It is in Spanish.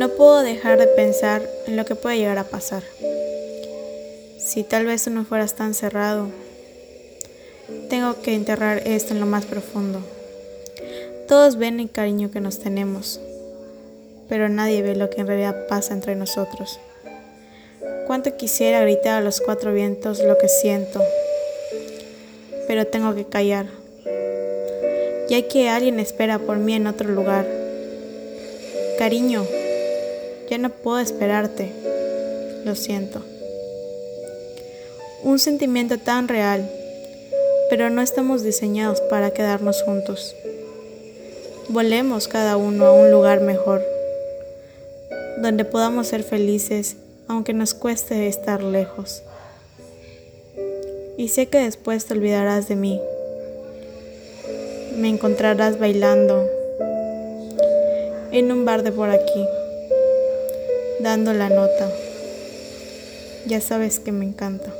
No puedo dejar de pensar en lo que puede llegar a pasar. Si tal vez tú no fueras tan cerrado, tengo que enterrar esto en lo más profundo. Todos ven el cariño que nos tenemos, pero nadie ve lo que en realidad pasa entre nosotros. Cuánto quisiera gritar a los cuatro vientos lo que siento, pero tengo que callar, ya que alguien espera por mí en otro lugar. Cariño, ya no puedo esperarte, lo siento. Un sentimiento tan real, pero no estamos diseñados para quedarnos juntos. Volemos cada uno a un lugar mejor donde podamos ser felices aunque nos cueste estar lejos. Y sé que después te olvidarás de mí. Me encontrarás bailando en un bar de por aquí, dando la nota. Ya sabes que me encanta.